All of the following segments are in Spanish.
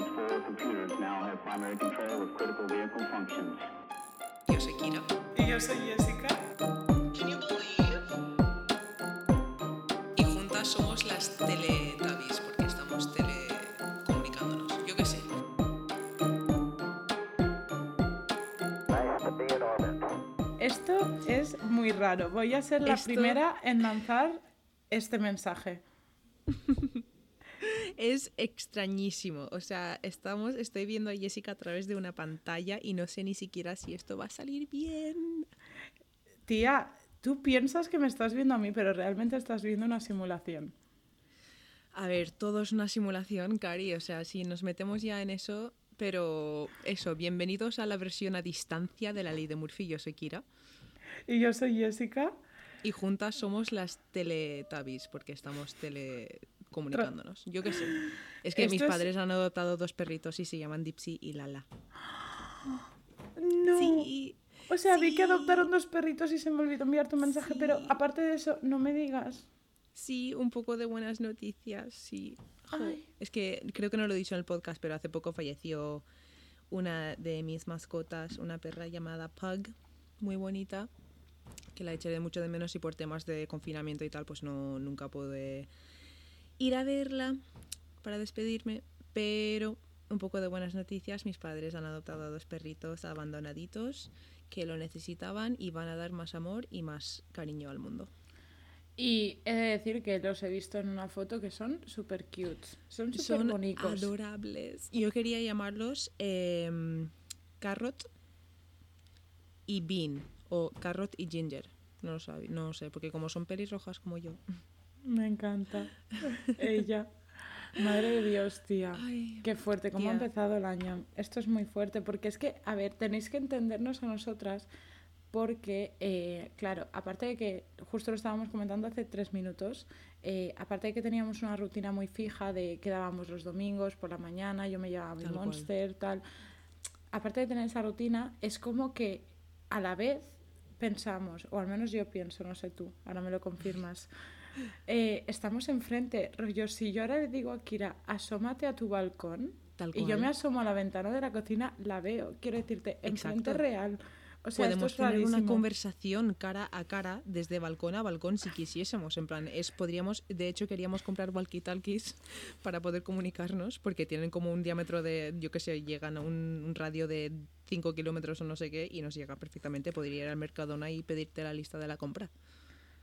These four computers now have primary control of critical vehicle functions. Yo soy Kira. Y yo soy Jessica. Y juntas somos las Teletubbies, porque estamos telecomunicándonos. Yo qué sé. Esto es muy raro. Voy a ser la Esto- primera en lanzar este mensaje. Es extrañísimo. O sea, estamos, estoy viendo a Jessica a través de una pantalla y no sé ni siquiera si esto va a salir bien. Tía, tú piensas que me estás viendo a mí, pero realmente estás viendo una simulación. A ver, todo es una simulación, Cari. O sea, si nos metemos ya en eso. Pero eso, bienvenidos a la versión a distancia de la ley de Murphy. Yo soy Kira. Y yo soy Jessica. Y juntas somos las Teletubbies, porque estamos telecomunicándonos. Yo qué sé. Es que Esto mis es- padres han adoptado dos perritos y se llaman Dipsy y Lala. No. Sí. O sea, vi que adoptaron dos perritos y se me olvidó enviar tu mensaje, pero aparte de eso, no me digas. Sí, un poco de buenas noticias, sí. Ay. Es que creo que no lo he dicho en el podcast, pero hace poco falleció una de mis mascotas, una perra llamada Pug, muy bonita, que la eché de mucho de menos y por temas de confinamiento y tal, pues no nunca pude ir a verla para despedirme, pero un poco de buenas noticias, mis padres han adoptado a dos perritos abandonaditos que lo necesitaban y van a dar más amor y más cariño al mundo. Y he de decir que los he visto en una foto que son súper cute. Son súper bonitos. adorables. Yo quería llamarlos em, Carrot y Bean o Carrot y Ginger. No lo sabe, no sé, porque como son pelirrojas como yo. Me encanta. Ella. Madre de Dios, tía. Ay, Qué fuerte, cómo ha empezado el año. Esto es muy fuerte, porque es que, a ver, tenéis que entendernos a nosotras, porque, eh, claro, aparte de que, justo lo estábamos comentando hace tres minutos, eh, aparte de que teníamos una rutina muy fija de quedábamos los domingos por la mañana, yo me llevaba mi Tal cual. monster, tal. Aparte de tener esa rutina, es como que a la vez pensamos, o al menos yo pienso, no sé tú, ahora me lo confirmas. Eh, estamos enfrente, rollo, si yo ahora le digo a Kira, asómate a tu balcón, Tal y yo me asomo a la ventana de la cocina, la veo, quiero decirte, enfrente Exacto. real. O sea, Podemos tener una conversación cara a cara desde balcón a balcón si quisiésemos. En plan, es podríamos, de hecho queríamos comprar walkie-talkies para poder comunicarnos porque tienen como un diámetro de, yo qué sé, llegan a un, un radio de 5 kilómetros o no sé qué y nos llega perfectamente. Podría ir al Mercadona y pedirte la lista de la compra.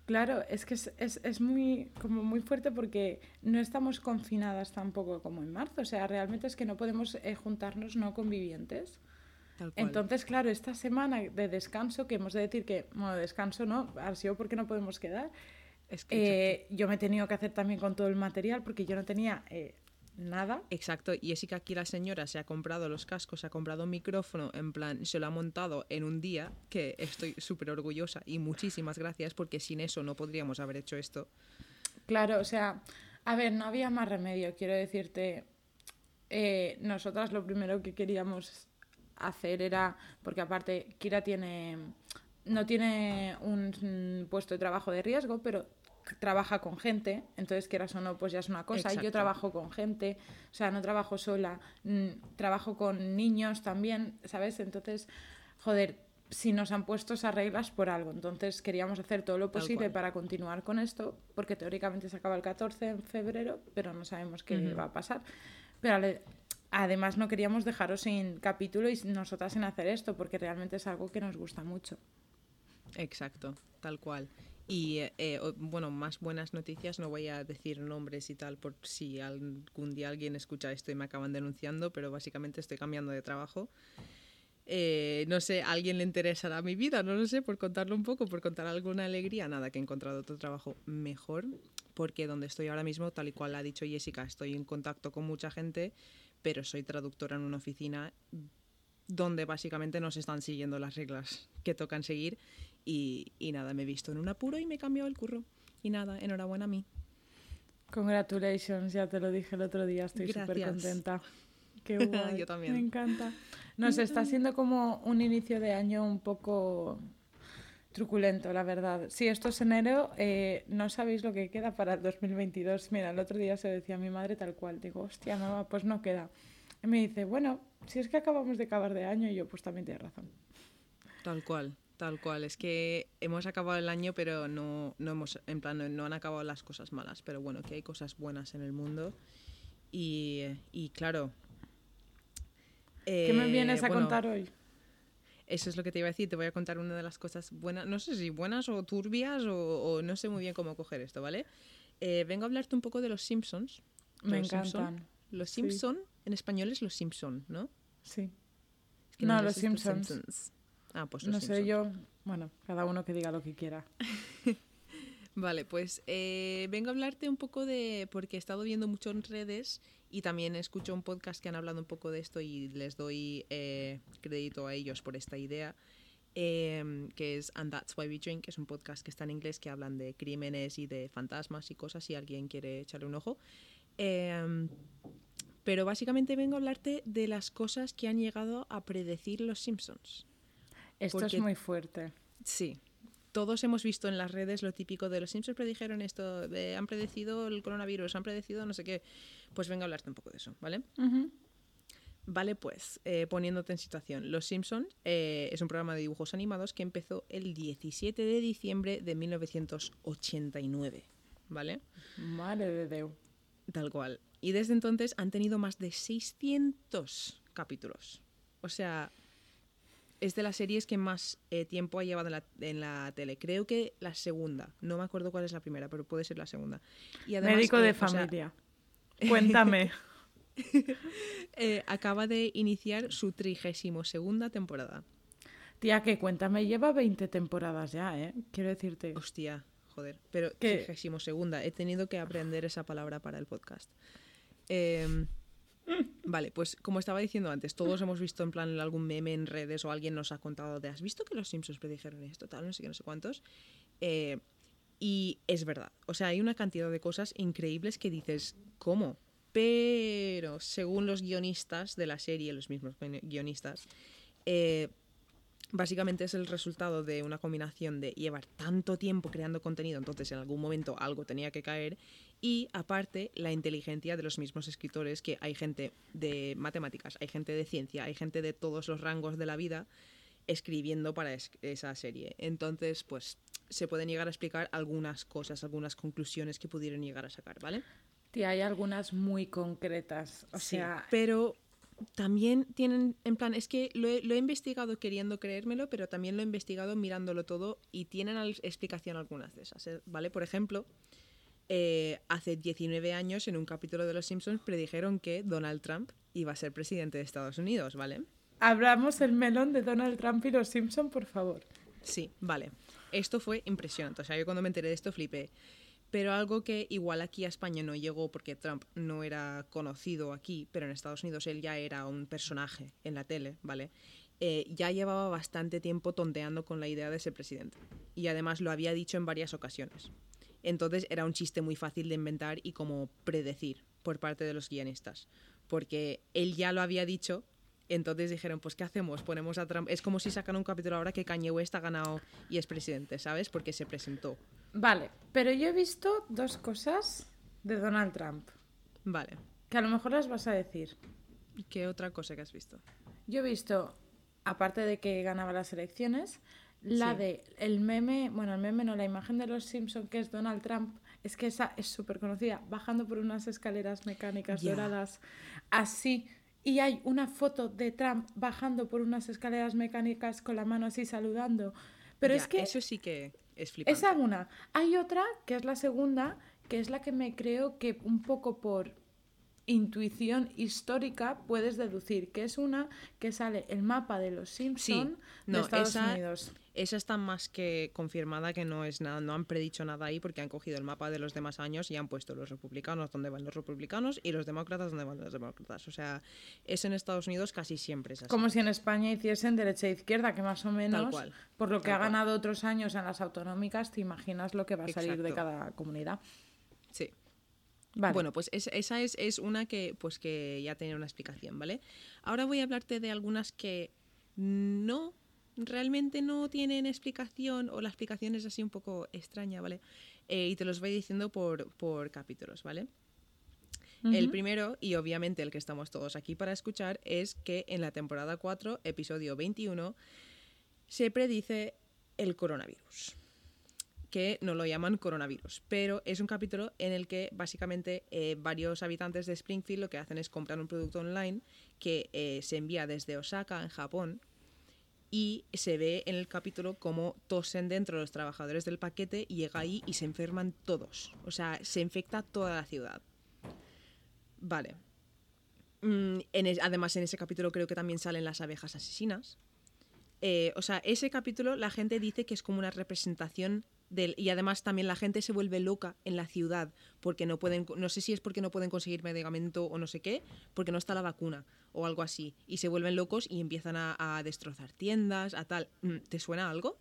Claro, es que es, es, es muy, como muy fuerte porque no estamos confinadas tampoco como en marzo. O sea, realmente es que no podemos eh, juntarnos no convivientes. Entonces, claro, esta semana de descanso, que hemos de decir que, bueno, descanso no, ha sido porque no podemos quedar. Es que, eh, yo me he tenido que hacer también con todo el material porque yo no tenía eh, nada. Exacto, y Jessica aquí la señora se ha comprado los cascos, se ha comprado un micrófono, en plan, se lo ha montado en un día, que estoy súper orgullosa y muchísimas gracias porque sin eso no podríamos haber hecho esto. Claro, o sea, a ver, no había más remedio, quiero decirte. eh, nosotras lo primero que queríamos hacer era, porque aparte Kira tiene, no tiene un mm, puesto de trabajo de riesgo, pero trabaja con gente, entonces quieras o no, pues ya es una cosa. Exacto. Yo trabajo con gente, o sea, no trabajo sola, mm, trabajo con niños también, ¿sabes? Entonces, joder, si nos han puesto esas reglas por algo, entonces queríamos hacer todo lo posible para continuar con esto, porque teóricamente se acaba el 14 de febrero, pero no sabemos qué va a pasar. Pero además no queríamos dejaros sin capítulo y nosotras sin hacer esto, porque realmente es algo que nos gusta mucho. Exacto, tal cual. Y eh, bueno, más buenas noticias, no voy a decir nombres y tal por si algún día alguien escucha esto y me acaban denunciando, pero básicamente estoy cambiando de trabajo. Eh, no sé, ¿a alguien le interesará mi vida? No lo sé, por contarlo un poco, por contar alguna alegría. Nada, que he encontrado otro trabajo mejor, porque donde estoy ahora mismo, tal y cual ha dicho Jessica, estoy en contacto con mucha gente, pero soy traductora en una oficina donde básicamente nos están siguiendo las reglas que tocan seguir y, y nada, me he visto en un apuro y me he cambiado el curro. Y nada, enhorabuena a mí. Congratulations, ya te lo dije el otro día, estoy súper contenta. Qué guay. Yo también. Me encanta. Nos está siendo como un inicio de año un poco truculento, la verdad. Si esto es enero, eh, no sabéis lo que queda para el 2022. Mira, el otro día se decía a mi madre tal cual. Digo, hostia, mamá, pues no queda. Y me dice, bueno, si es que acabamos de acabar de año, y yo, pues también tienes razón. Tal cual, tal cual. Es que hemos acabado el año, pero no, no hemos, en plan, no, no han acabado las cosas malas. Pero bueno, que hay cosas buenas en el mundo. Y, y claro. ¿Qué me eh, vienes a contar hoy? Eso es lo que te iba a decir. Te voy a contar una de las cosas buenas, no sé si buenas o turbias o, o no sé muy bien cómo coger esto, ¿vale? Eh, vengo a hablarte un poco de los Simpsons. Me Los Simpson. encantan. Los Sí. Simpson, en español es los Simpson, ¿no? Sí. Es que No, los The Simpsons. Simpsons. Ah, pues los No sé, Simpson. yo, bueno, cada uno que diga lo que quiera. Vale, pues eh, vengo a hablarte un poco de, porque he estado viendo mucho en redes y también escucho un podcast que han hablado un poco de esto y les doy eh, crédito a ellos por esta idea, eh, que es And That's Why We Drink, que es un podcast que está en inglés que hablan de crímenes y de fantasmas y cosas, si alguien quiere echarle un ojo. Eh, pero básicamente vengo a hablarte de las cosas que han llegado a predecir los Simpsons. Esto Porque- es muy fuerte. Sí. Todos hemos visto en las redes lo típico de los Simpsons predijeron esto, han predecido el coronavirus, han predecido no sé qué. Pues venga a hablarte un poco de eso, ¿vale? Vale, pues eh, poniéndote en situación. Los Simpsons eh, es un programa de dibujos animados que empezó el 17 de diciembre de 1989, ¿vale? Madre de Dios. Tal cual. Y desde entonces han tenido más de 600 capítulos. O sea, es de las series que más eh, tiempo ha llevado en la, en la tele. Creo que la segunda. No me acuerdo cuál es la primera, pero puede ser la segunda. Y además, Médico eh, de o sea, familia. Cuéntame. eh, acaba de iniciar su trigésimo segunda temporada. Tía, que cuéntame, lleva 20 temporadas ya, ¿eh? Quiero decirte. Hostia, joder. Pero ¿Qué? trigésimo segunda. He tenido que aprender esa palabra para el podcast. Em, vale, pues como estaba diciendo antes, todos hemos visto en plan algún meme en redes o alguien nos ha contado de ¿has visto que los Simpsons predijeron esto? Tal, no sé qué, no sé cuántos. Eh, y es verdad. O sea, hay una cantidad de cosas increíbles que dices, ¿cómo? Pero según los guionistas de la serie, los mismos guionistas, eh, básicamente es el resultado de una combinación de llevar tanto tiempo creando contenido, entonces en algún momento algo tenía que caer, y aparte la inteligencia de los mismos escritores, que hay gente de matemáticas, hay gente de ciencia, hay gente de todos los rangos de la vida escribiendo para es- esa serie. Entonces, pues se pueden llegar a explicar algunas cosas, algunas conclusiones que pudieron llegar a sacar, ¿vale? Tía, hay algunas muy concretas. O Sí, sea, pero también tienen, en plan, es que lo he, lo he investigado queriendo creérmelo, pero también lo he investigado mirándolo todo y tienen explicación algunas de esas, ¿eh? ¿vale? Por ejemplo, eh, hace 19 años en un capítulo de Los Simpsons predijeron que Donald Trump iba a ser presidente de Estados Unidos, ¿vale? abramos el melón de Donald Trump y los Simpson, por favor. Sí, vale. Esto fue impresionante. O sea, yo cuando me enteré de esto flipé. Pero algo que igual aquí a España no llegó porque Trump no era conocido aquí, pero en Estados Unidos él ya era un personaje en la tele, ¿vale? Eh, ya llevaba bastante tiempo tonteando con la idea de ser presidente. Y además lo había dicho en varias ocasiones. Entonces era un chiste muy fácil de inventar y como predecir por parte de los guionistas. Porque él ya lo había dicho, entonces dijeron, pues ¿qué hacemos? Ponemos a Trump. Es como si sacan un capítulo ahora que Kanye West ha ganado y es presidente, ¿sabes? Porque se presentó. Vale, pero yo he visto dos cosas de Donald Trump, Vale. que a lo mejor las vas a decir. ¿Qué otra cosa que has visto? Yo he visto, aparte de que ganaba las elecciones, la Sí. de el meme, bueno, el meme no, la imagen de los Simpson que es Donald Trump, es que esa es súper conocida, bajando por unas escaleras mecánicas doradas, así. Y hay una foto de Trump bajando por unas escaleras mecánicas con la mano así saludando. Pero es que Eso sí que es flipante. esa una. Hay otra, que es la segunda, que es la que me creo que un poco por intuición histórica puedes deducir, que es una que sale el mapa de los Simpson no, de Estados esa- Unidos. Esa está más que confirmada que no es nada, no han predicho nada ahí porque han cogido el mapa de los demás años y han puesto los republicanos donde van los republicanos y los demócratas donde van los demócratas. O sea, eso en Estados Unidos casi siempre es así. Como si en España hiciesen derecha e izquierda, que más o menos, cual, por lo que tal ha cual. ganado otros años en las autonómicas, te imaginas lo que va a salir de cada comunidad. Sí. Vale. Bueno, pues es- esa es, es una que, pues que ya tiene una explicación, ¿vale? Ahora voy a hablarte de algunas que no, realmente no tienen explicación o la explicación es así un poco extraña, ¿vale? Eh, y te los voy diciendo por, por capítulos, ¿vale? El primero, y obviamente el que estamos todos aquí para escuchar, es que en la temporada 4, episodio 21, se predice el coronavirus que no lo llaman coronavirus, pero es un capítulo en el que básicamente eh, varios habitantes de Springfield lo que hacen es comprar un producto online que eh, se envía desde Osaka, en Japón, y se ve en el capítulo como tosen dentro los trabajadores del paquete y llega ahí y se enferman todos. O sea, se infecta toda la ciudad. Vale. Mm, además, en ese capítulo creo que también salen las abejas asesinas. Eh, o sea, ese capítulo la gente dice que es como una representación del, y además también la gente se vuelve loca en la ciudad porque no pueden, no sé si es porque no pueden conseguir medicamento o no sé qué, porque no está la vacuna o algo así. Y se vuelven locos y empiezan a, destrozar tiendas, a tal. Mm, ¿Te suena algo?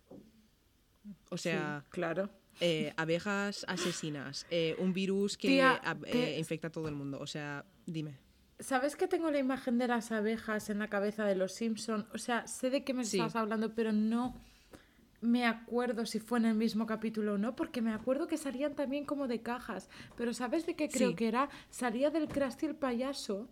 O sea, claro. Eh, abejas asesinas, eh, un virus que eh, infecta a todo el mundo. O sea, dime. ¿Sabes que tengo la imagen de las abejas en la cabeza de los Simpson? O sea, sé de qué me estás hablando, pero no me acuerdo si fue en el mismo capítulo o no, porque me acuerdo que salían también como de cajas. Pero ¿sabes de qué creo que era? Salía del Krusty el payaso,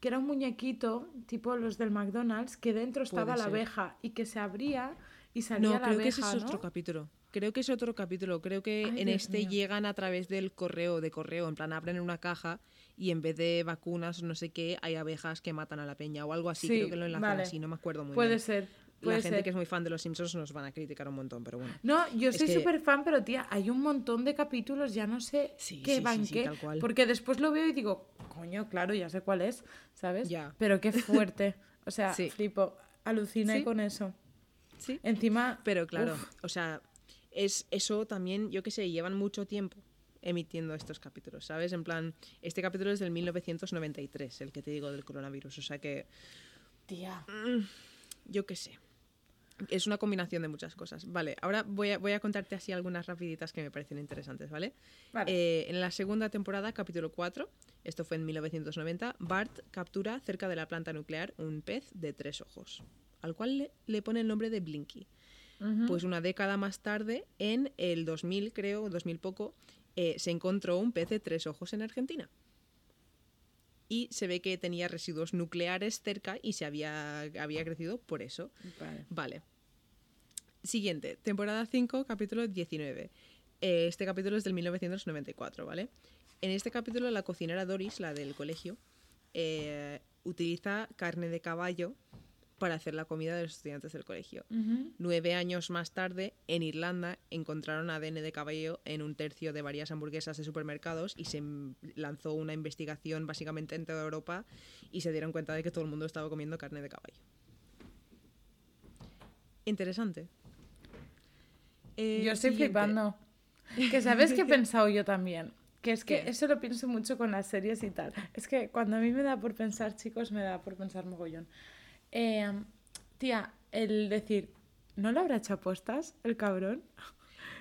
que era un muñequito, tipo los del McDonald's, que dentro estaba la abeja y que se abría y salía no, la creo que ese es otro capítulo. Creo que es otro capítulo. Creo que en este llegan a través del correo, de correo, en plan abren una caja y en vez de vacunas no sé qué, hay abejas que matan a la peña o algo así. creo que lo enlazan así, no me acuerdo muy Puede bien. Ser. La gente que es muy fan de los Simpsons nos van a criticar un montón, pero bueno. No, yo soy súper fan, pero tía, hay un montón de capítulos, ya no sé qué van qué. Porque después lo veo y digo, coño, claro, ya sé cuál es, ¿sabes? Ya. Pero qué fuerte. O sea, flipo, aluciné con eso. Sí. Encima. Pero claro, o sea, es eso también, yo qué sé, llevan mucho tiempo emitiendo estos capítulos, ¿sabes? En plan, este capítulo es del 1993, el que te digo del coronavirus, o sea que... Tía. Mm, yo qué sé. Es una combinación de muchas cosas. Vale, ahora voy a, voy a contarte así algunas rapiditas que me parecen interesantes, ¿vale? Eh, en la segunda temporada, capítulo 4, esto fue en 1990, Bart captura cerca de la planta nuclear un pez de tres ojos, al cual le, le pone el nombre de Blinky. Pues una década más tarde, en el 2000, creo, 2000 poco, eh, se encontró un pez de tres ojos en Argentina. Y se ve que tenía residuos nucleares cerca y se había, había crecido por eso. Vale. Siguiente, temporada 5, capítulo 19. Eh, este capítulo es del 1994, ¿vale? En este capítulo la cocinera Doris, la del colegio, eh, utiliza carne de caballo para hacer la comida de los estudiantes del colegio. Nueve años más tarde, en Irlanda, encontraron ADN de caballo en un tercio de varias hamburguesas de supermercados y se lanzó una investigación básicamente en toda Europa y se dieron cuenta de que todo el mundo estaba comiendo carne de caballo. Interesante. Eh, yo estoy flipando. Que sabes que he pensado yo también. Que es que eso lo pienso mucho con las series y tal. Es que cuando a mí me da por pensar, chicos, me da por pensar mogollón. Eh, tía, el decir, ¿no lo habrá hecho apuestas el cabrón?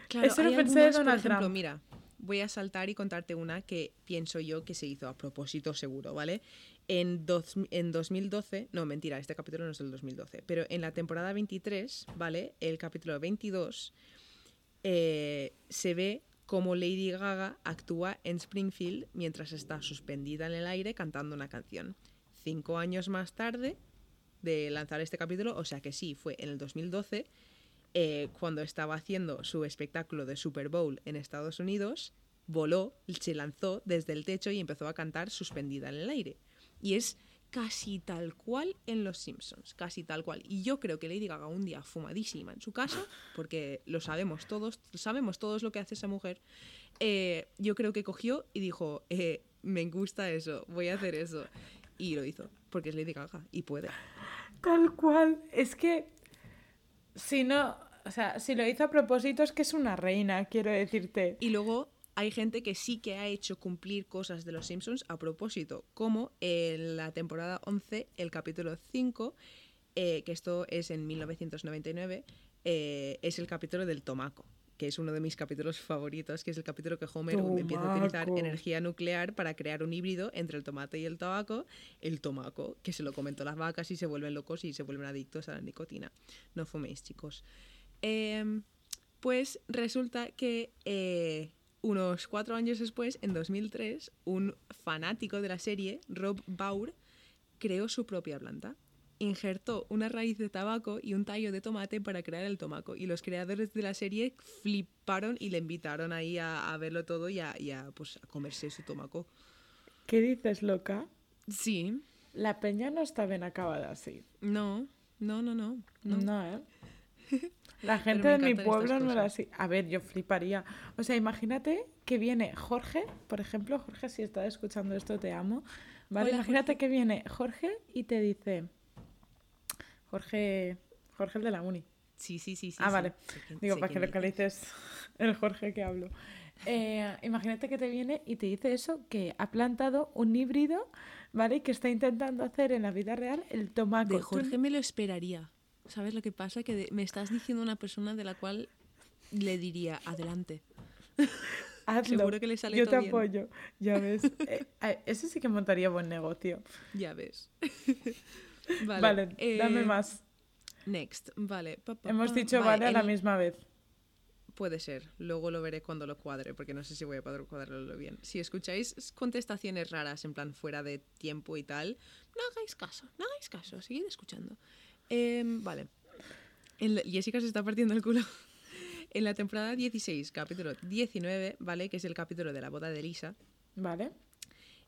Claro, Eso lo pensé de Donald por ejemplo, Mira, voy a saltar y contarte una que pienso yo que se hizo a propósito seguro, ¿vale? En, en 2012, no, mentira, este capítulo no es del 2012, pero en la temporada 23, ¿vale? El capítulo 22, eh, se ve cómo Lady Gaga actúa en Springfield mientras está suspendida en el aire cantando una canción. Cinco años más tarde, de lanzar este capítulo, o sea que sí, fue en el 2012, eh, cuando estaba haciendo su espectáculo de Super Bowl en Estados Unidos, voló, se lanzó desde el techo y empezó a cantar suspendida en el aire. Y es casi tal cual en Los Simpsons, casi tal cual. Y yo creo que Lady Gaga un día fumadísima en su casa, porque lo sabemos todos, sabemos todos lo que hace esa mujer, eh, yo creo que cogió y dijo, eh, me gusta eso, voy a hacer eso. Y lo hizo, porque es Lady Gaga y puede. Tal cual. Es que si no, o sea, si lo hizo a propósito es que es una reina, quiero decirte. Y luego hay gente que sí que ha hecho cumplir cosas de los Simpsons a propósito, como en la temporada 11, el capítulo 5, eh, que esto es en 1999, eh, es el capítulo del tomaco que es uno de mis capítulos favoritos, que es el capítulo que Homer empieza a utilizar energía nuclear para crear un híbrido entre el tomate y el tabaco, el tomaco, que se lo comentó las vacas y se vuelven locos y se vuelven adictos a la nicotina. No fuméis, chicos. Em, pues resulta que eh, unos cuatro años después, en 2003, un fanático de la serie, Rob Baur, creó su propia planta. Injertó una raíz de tabaco y un tallo de tomate para crear el tomaco. Y los creadores de la serie fliparon y le invitaron ahí a, a verlo todo y, a, y a, pues, a comerse su tomaco. ¿Qué dices, loca? Sí, La peña no está bien acabada así. no, no, no, no. No, no. ¿eh? La gente de mi pueblo no era así. A ver, yo fliparía. O sea, imagínate que viene Jorge, por ejemplo, Jorge, si estás escuchando esto, te amo. ¿Vale? Hola, imagínate que viene Jorge y te dice. Jorge. Jorge el de la uni. Sí, sí, sí. sí ah, sí. vale. Digo, para que localices el Jorge que hablo. Eh, imagínate que te viene y te dice eso, que ha plantado un híbrido, ¿vale? Y que está intentando hacer en la vida real el tomaco. De Tú- Jorge me lo esperaría. ¿Sabes lo que pasa? Que de- me estás diciendo una persona de la cual le diría, adelante. Hazlo. Seguro que le sale Yo todo te bien. apoyo, ya ves. Eh, ese sí que montaría buen negocio. Ya ves. Vale, dame eh, más. Next, vale. pa, pa, Hemos pa. dicho vale, a la el- misma vez. Puede ser, luego lo veré cuando lo cuadre, porque no sé si voy a poder cuadrarlo bien. Si escucháis contestaciones raras, en plan fuera de tiempo y tal, no hagáis caso, no hagáis caso, seguid escuchando. Em, vale. Jessica se está partiendo el culo. En la temporada 16, capítulo 19, ¿vale? Que es el capítulo de la boda de Lisa, ¿Vale?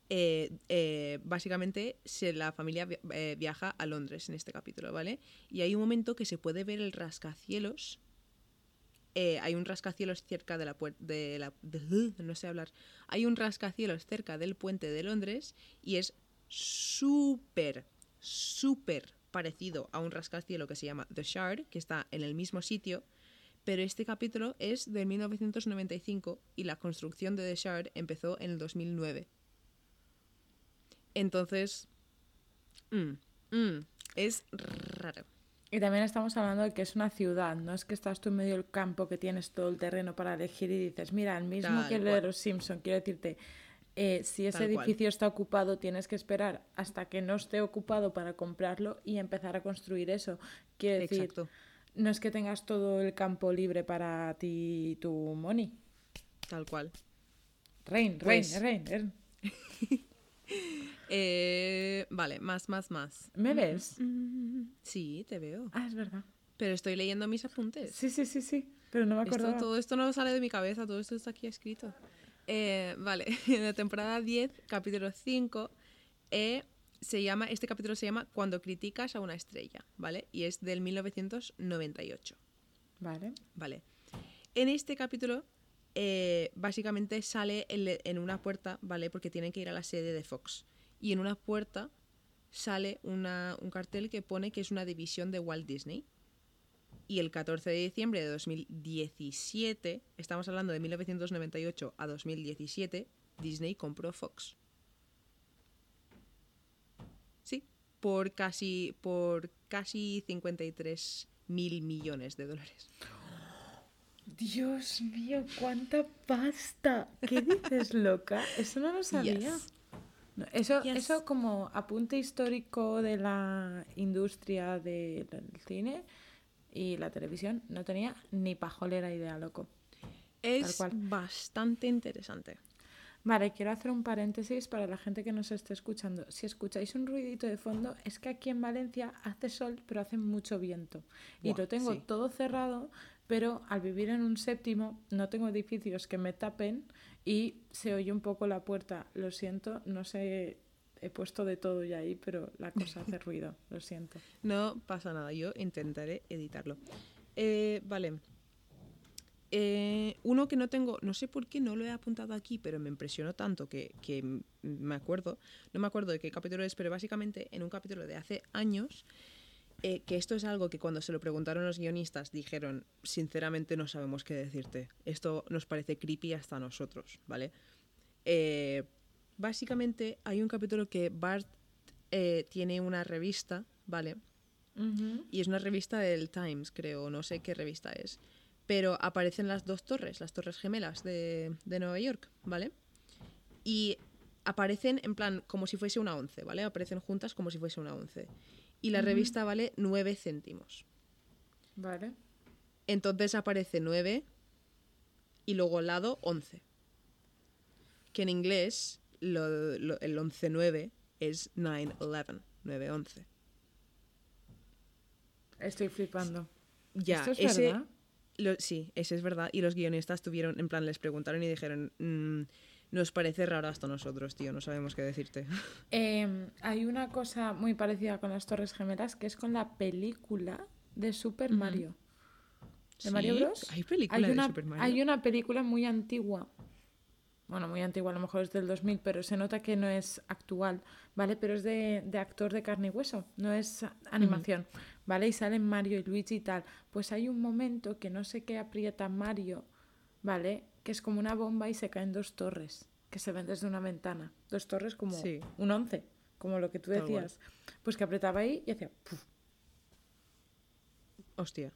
Eh, eh, básicamente la familia eh, viaja a Londres en este capítulo, ¿vale? Y hay un momento que se puede ver el rascacielos. hay un rascacielos cerca de la puerta de la no sé hablar. Hay un rascacielos cerca del puente de Londres y es súper súper parecido a un rascacielos que se llama The Shard, que está en el mismo sitio, pero este capítulo es de 1995 y la construcción de The Shard empezó en el 2009. Entonces, mm, mm, es raro. Y también estamos hablando de que es una ciudad, no es que estás tú en medio del campo que tienes todo el terreno para elegir y dices, mira, el mismo Tal que el de los Simpson, quiero decirte, eh, si ese Tal cual. edificio está ocupado, tienes que esperar hasta que no esté ocupado para comprarlo y empezar a construir eso. Quiero decir, Exacto. no es que tengas todo el campo libre para ti y tu money. Tal cual. Rain, Pues- rain, rain, rain. Eh, vale, más, más, más. ¿Me ves? Mm, sí, te veo. Ah, es verdad. Pero estoy leyendo mis apuntes. Sí, sí, sí, sí. Pero no me acordaba. todo esto no sale de mi cabeza, todo esto está aquí escrito. Eh, vale, en la temporada 10, capítulo 5, eh, se llama, este capítulo se llama Cuando criticas a una estrella, ¿vale? Y es del 1998. Vale. Vale. En este capítulo, eh, básicamente sale en una puerta, ¿vale? Porque tienen que ir a la sede de Fox. Y en una puerta sale una- un cartel que pone que es una división de Walt Disney. Y el 14 de diciembre de 2017, estamos hablando de 1998 a 2017, Disney compró Fox. Sí, por casi, por casi 53 mil millones de dólares. Dios mío, cuánta pasta. ¿Qué dices, loca? Eso no lo sabía. Yes. Eso, Yes. eso como apunte histórico de la industria de- del cine y la televisión, no tenía ni pajolera idea, loco. Es bastante interesante. Vale, quiero hacer un paréntesis para la gente que nos esté escuchando. Si escucháis un ruidito de fondo, es que aquí en Valencia hace sol, pero hace mucho viento. Y Buah, lo tengo sí. todo cerrado, pero al vivir en un séptimo no tengo edificios que me tapen y se oye un poco la puerta. Lo siento, no sé, he puesto de todo ya ahí, pero la cosa hace ruido, lo siento. No pasa nada, yo intentaré editarlo. Eh, vale. Eh, uno que no tengo, no sé por qué no lo he apuntado aquí, pero me impresionó tanto que, que me acuerdo, no me acuerdo de qué capítulo es, pero básicamente en un capítulo de hace años, eh, que esto es algo que cuando se lo preguntaron los guionistas dijeron, sinceramente no sabemos qué decirte, esto nos parece creepy hasta a nosotros, ¿vale? Eh, básicamente hay un capítulo que Bart eh, tiene una revista, ¿vale? Y es una revista del Times, creo, no sé qué revista es. Pero aparecen las dos torres, las torres gemelas de, de Nueva York, ¿vale? Y aparecen en plan como si fuese una once, ¿vale? Aparecen juntas como si fuese una once. Y la revista vale 9 céntimos. Vale. Entonces aparece 9 y luego al lado 11. que en inglés lo- lo- el 11-9 es 9-11, 9-11. Estoy flipando. Ya, ¿Esto es ese, verdad? lo- sí, ese es verdad. Y los guionistas tuvieron, en plan, les preguntaron y dijeron, "Mm, nos parece raro hasta nosotros, tío, no sabemos qué decirte. Eh, hay una cosa muy parecida con las Torres Gemelas que es con la película de Super. Mario. ¿De ¿Sí? Mario Bros? ¿Hay película hay de una, Super Mario? Hay una película muy antigua. Bueno, muy antigua, a lo mejor es del 2000, pero se nota que no es actual, ¿vale? Pero es de, de actor de carne y hueso, no es animación, ¿vale? Y salen Mario y Luigi y tal. Pues hay un momento que no sé qué aprieta Mario, ¿vale? Que es como una bomba y se caen dos torres, que se ven desde una ventana. Dos torres como Sí. un 11, como lo que tú Tal cual. decías. Pues que apretaba ahí y hacía ¡puf! Hostia,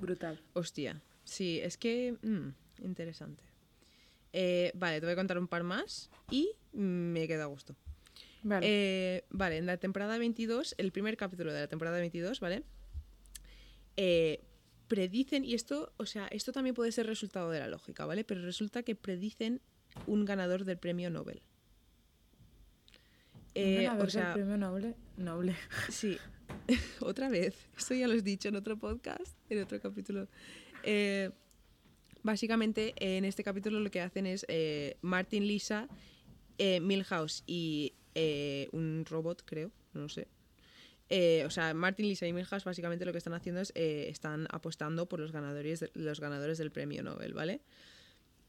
brutal. hostia. Sí, es que... mm, interesante. Eh, vale, te voy a contar un par más y me queda a gusto. Vale. Eh, vale, en la temporada 22, el primer capítulo de la temporada 22, ¿vale? Eh, predicen, y esto, o sea, esto también puede ser resultado de la lógica, ¿vale? Pero resulta que predicen un ganador del premio Nobel. Eh, o sea, premio Noble. Noble. sí, otra vez, esto ya lo has dicho en otro podcast, en otro capítulo. Eh, básicamente, en este capítulo lo que hacen es eh, Martin, Lisa, eh, Milhouse y un robot, creo, no sé. Eh, o sea, Martin, Lisa y Milhouse básicamente lo que están haciendo es eh, están apostando por los ganadores, de- los ganadores del premio Nobel, ¿vale?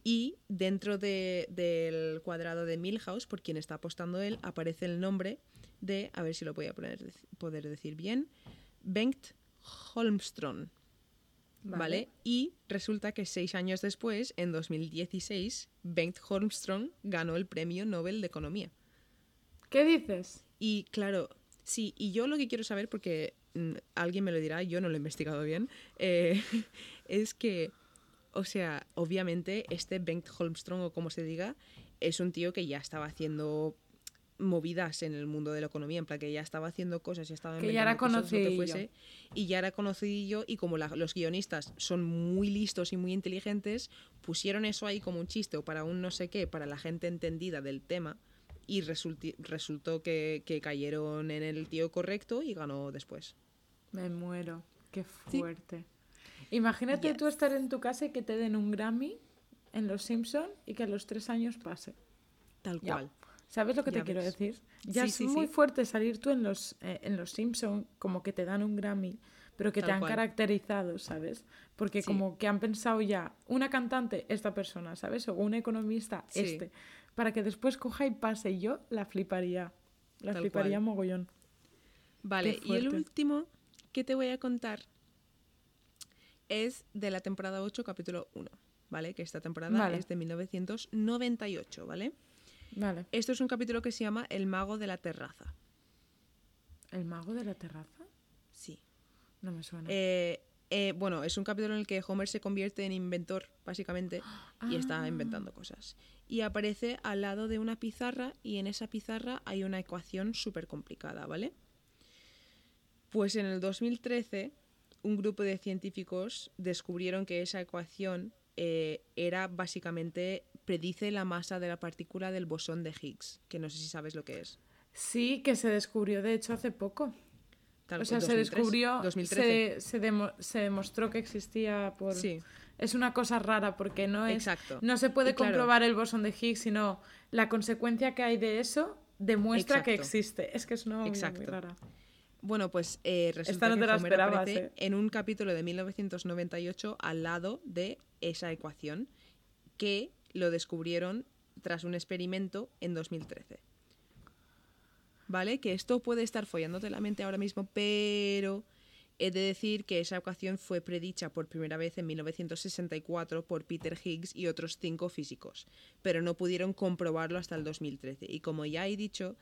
Y dentro de- del cuadrado de Milhouse, por quien está apostando él, aparece el nombre de, a ver si lo voy a poner- poder decir bien, Bengt Holmström. ¿Vale? Y resulta que seis años después, en 2016, Bengt Holmström ganó el premio Nobel de Economía. ¿Qué dices? Y claro, sí, y yo lo que quiero saber, porque mm, alguien me lo dirá, yo no lo he investigado bien, eh, es que, o sea, obviamente este Bengt Holmström, o como se diga, es un tío que ya estaba haciendo movidas en el mundo de la economía, en plan que ya estaba haciendo cosas, ya estaba Que ya era cosas, lo que conocidillo. fuese, y ya era conocidillo y como la- los guionistas son muy listos y muy inteligentes, pusieron eso ahí como un chiste o para un no sé qué, para la gente entendida del tema, y resulti- resultó que, que cayeron en el tío correcto y ganó después. Me muero. Qué Sí. fuerte. Imagínate Yes. tú estar en tu casa y que te den un Grammy en Los Simpson y que a los tres años pase. Tal Ya. cual. ¿Sabes lo que Ya te quiero ves. decir? Ya Sí, es sí, muy sí. fuerte salir tú en los, eh, en los Simpson como que te dan un Grammy, pero que te Tal han cual. caracterizado, ¿sabes? Porque Sí. como que han pensado ya, una cantante, esta persona, ¿sabes? O un economista, Sí. este. Para que después coja y pase. Yo la fliparía. La Tal fliparía cual. mogollón. Vale, y el último que te voy a contar es de la temporada 8, capítulo 1, ¿vale? Que esta temporada Vale. es de 1998, ¿vale? Vale. Esto es un capítulo que se llama El mago de la terraza. ¿El mago de la terraza? Sí. No me suena. Eh, eh, bueno, es un capítulo en el que Homer se convierte en inventor, básicamente, y está Ah. inventando cosas. Y aparece al lado de una pizarra y en esa pizarra hay una ecuación súper complicada, ¿vale? Pues en el 2013, un grupo de científicos descubrieron que esa ecuación eh, era básicamente, predice la masa de la partícula del bosón de Higgs, que no sé si sabes lo que es. Sí, que se descubrió de hecho hace poco. Tal o sea, se 2003, descubrió, 2013. se, se, demo- se demostró que existía por... Sí. Es una cosa rara porque no es... Exacto. No se puede Y claro- comprobar el bosón de Higgs, sino la consecuencia que hay de eso demuestra que existe. Es que es una muy Exacto. rara. Bueno, pues eh, resulta no que Homer aparece ¿eh? en un capítulo de 1998 al lado de esa ecuación que lo descubrieron tras un experimento en 2013. ¿Vale? Que esto puede estar follándote la mente ahora mismo, pero he de decir que esa ecuación fue predicha por primera vez en 1964 por Peter Higgs y otros cinco físicos, pero no pudieron comprobarlo hasta el 2013. Y como ya he dicho,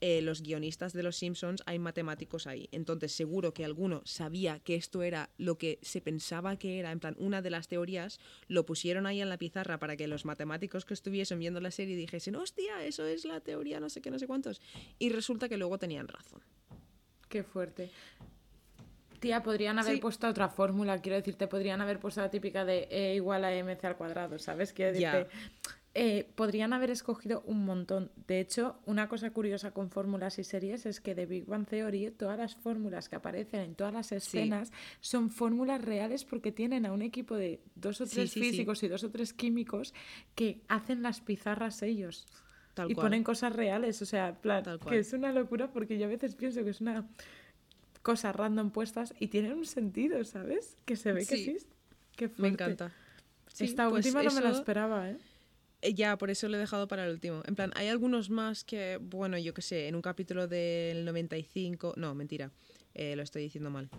eh, los guionistas de Los Simpsons hay matemáticos ahí. Entonces seguro que alguno sabía que esto era lo que se pensaba que era, en plan, una de las teorías, lo pusieron ahí en la pizarra para que los matemáticos que estuviesen viendo la serie dijesen, hostia, eso es la teoría, no sé qué, no sé cuántos. Y resulta que luego tenían razón. Qué fuerte. Tía, podrían haber Sí. puesto otra fórmula, quiero decirte, podrían haber puesto la típica de E igual a mc al cuadrado, ¿sabes? Quiero decirte, eh, podrían haber escogido un montón. De hecho, una cosa curiosa con fórmulas y series es que de Big Bang Theory, todas las fórmulas que aparecen en todas las escenas son fórmulas reales porque tienen a un equipo de dos o tres sí, sí. físicos y dos o tres químicos que hacen las pizarras ellos. Tal y cual. ponen cosas reales, o sea, en plan, que es una locura porque yo a veces pienso que es una cosa random puestas y tienen un sentido, ¿sabes? Que se ve que Sí. Qué Me encanta. Esta pues última no me la esperaba, ¿eh? Eh, Ya, por eso lo he dejado para el último. En plan, hay algunos más que, bueno, yo qué sé, en un capítulo del 95... No, mentira, eh, lo estoy diciendo mal.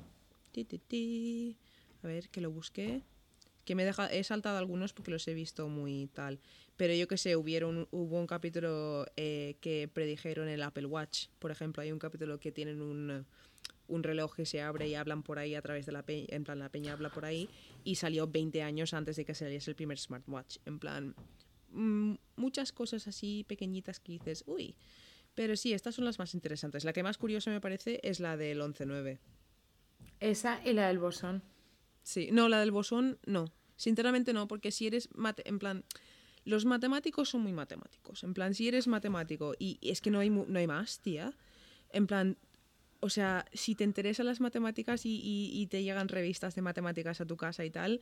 Ti, ti, ti. A ver, que lo busqué. Que me he, deja- he saltado algunos porque los he visto muy tal. Pero yo qué sé, hubieron, hubo un capítulo eh, que predijeron el Apple Watch. Por ejemplo, hay un capítulo que tienen un, un reloj que se abre y hablan por ahí a través de la peña. En plan, la peña habla por ahí. Y salió 20 años antes de que saliese el primer smartwatch. En plan, muchas cosas así pequeñitas que dices, uy. Pero sí, estas son las más interesantes. La que más curiosa me parece es la del 11-9. Esa y la del bosón. Sí, no, la del bosón no. Sinceramente no, porque si eres mate- en plan los matemáticos son muy matemáticos. En plan, si eres matemático y, es que no hay mu- no hay más, tía. En plan, o sea, si te interesan las matemáticas y, y- y te llegan revistas de matemáticas a tu casa y tal,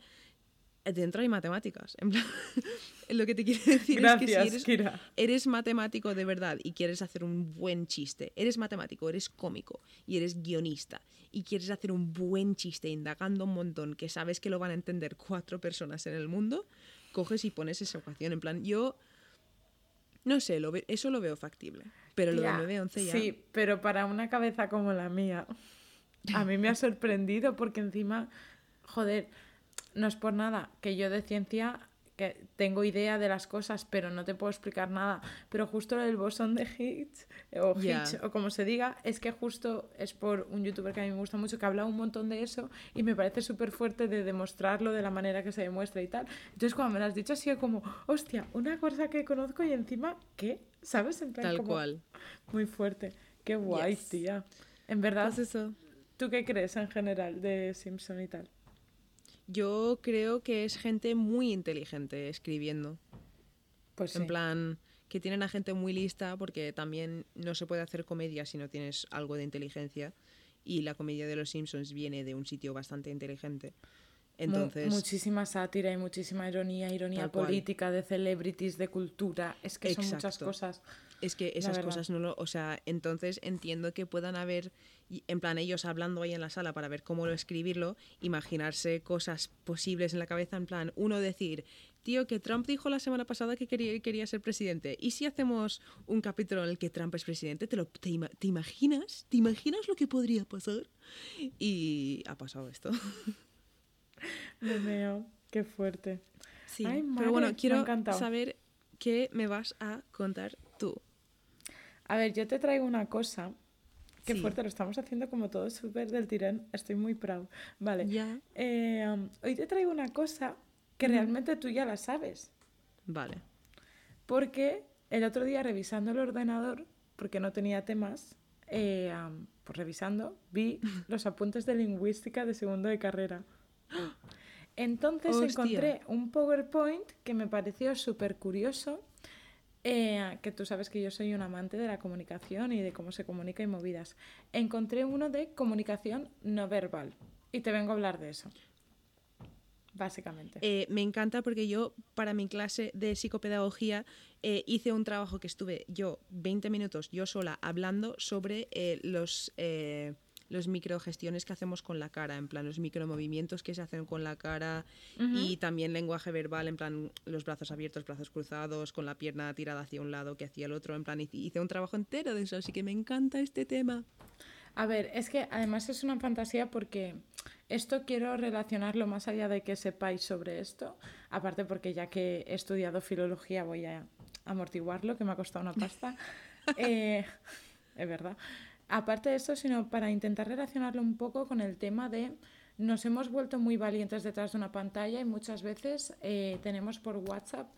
dentro hay matemáticas. En plan, lo que te quiero decir es que si eres, Kira. eres matemático de verdad y quieres hacer un buen chiste, eres matemático, eres cómico y eres guionista y quieres hacer un buen chiste indagando un montón que sabes que lo van a entender cuatro personas en el mundo, coges y pones esa ecuación. En plan, yo no sé, lo ve- eso lo veo factible. Pero lo Ya, del 9-11 ya. Sí, pero para una cabeza como la mía, a mí me ha sorprendido porque encima, joder, no es por nada que yo de ciencia que tengo idea de las cosas, pero no te puedo explicar nada. Pero justo el bosón de Higgs, o Ya. Higgs, o como se diga, es que justo es por un youtuber que a mí me gusta mucho, que habla un montón de eso y me parece súper fuerte de demostrarlo de la manera que se demuestra y tal. Entonces cuando me lo has dicho ha sido como, hostia, una cosa que conozco y encima, ¿qué? ¿Sabes? En plan, Tal como- cual. muy fuerte. Qué guay, Yes. tía. En verdad, Pues eso. ¿tú qué crees en general de Simpson y tal? Yo creo que es gente muy inteligente escribiendo. Pues sí. En plan, que tienen a gente muy lista porque también no se puede hacer comedia si no tienes algo de inteligencia. Y la comedia de los Simpsons viene de un sitio bastante inteligente. Mu- Entonces, muchísima sátira y muchísima ironía, ironía cual. política, de celebrities, de cultura. Es que son muchas cosas. Es que esas cosas no lo... O sea, entonces entiendo que puedan haber, en plan, ellos hablando ahí en la sala para ver cómo lo escribirlo, imaginarse cosas posibles en la cabeza, en plan, uno decir, tío, que Trump dijo la semana pasada que quería, quería ser presidente. ¿Y si hacemos un capítulo en el que Trump es presidente? ¿Te, lo, te, ima- ¿Te imaginas? ¿Te imaginas lo que podría pasar? Y ha pasado esto. Me meo. Qué fuerte. Sí, Ay, madre, pero bueno, quiero saber qué me vas a contar tú. A ver, yo te traigo una cosa. Qué Sí. fuerte, lo estamos haciendo como todo súper del tirón. Estoy muy proud. Vale. Ya. Eh, um, hoy te traigo una cosa que realmente tú ya la sabes. Vale. Porque el otro día revisando el ordenador, porque no tenía temas, eh, am, pues revisando, vi los apuntes de lingüística de segundo de carrera. Entonces Hostia. encontré un PowerPoint que me pareció súper curioso, eh, que tú sabes que yo soy un amante de la comunicación y de cómo se comunica y movidas. Encontré uno de comunicación no verbal y te vengo a hablar de eso, básicamente. Eh, me encanta porque yo, para mi clase de psicopedagogía, eh, hice un trabajo que estuve yo 20 minutos yo sola hablando sobre los, los microgestiones que hacemos con la cara, en plan los micromovimientos que se hacen con la cara y también lenguaje verbal, en plan los brazos abiertos, brazos cruzados, con la pierna tirada hacia un lado que hacia el otro, en plan hice- hice un trabajo entero de eso, así que me encanta este tema. A ver, es que además es una fantasía porque esto quiero relacionarlo más allá de que sepáis sobre esto, aparte porque ya que he estudiado filología voy a amortiguarlo, que me ha costado una pasta. Eh, es verdad. Aparte de eso, sino para intentar relacionarlo un poco con el tema de nos hemos vuelto muy valientes detrás de una pantalla y muchas veces eh, tenemos por WhatsApp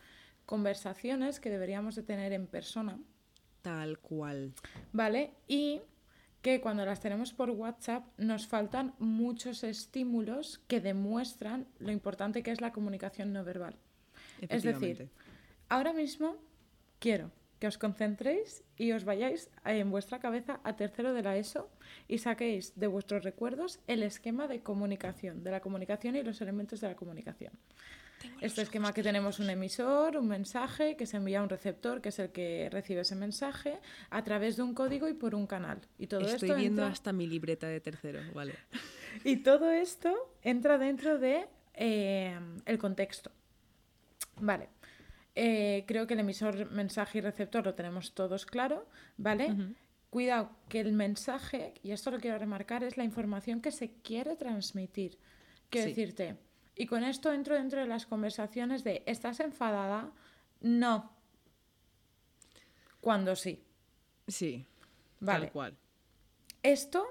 conversaciones que deberíamos de tener en persona. Tal cual. ¿Vale? Y que cuando las tenemos por WhatsApp nos faltan muchos estímulos que demuestran lo importante que es la comunicación no verbal. Es decir, ahora mismo quiero que os concentréis y os vayáis en vuestra cabeza a tercero de la ESO y saquéis de vuestros recuerdos el esquema de comunicación, de la comunicación y los elementos de la comunicación. Este esquema que tenemos un emisor, un mensaje que se envía a un receptor, que es el que recibe ese mensaje, a través de un código y por un canal. Y todo Estoy esto viendo entra- hasta mi libreta de tercero, vale. y todo esto entra dentro de eh, el contexto. Vale. Eh, creo que el emisor, mensaje y receptor lo tenemos todos claro, ¿vale? Cuidado, que el mensaje, y esto lo quiero remarcar, es la información que se quiere transmitir. Quiero Sí. decirte, y con esto entro dentro de las conversaciones de ¿estás enfadada? No. Cuando sí. Sí, Vale. tal cual. Esto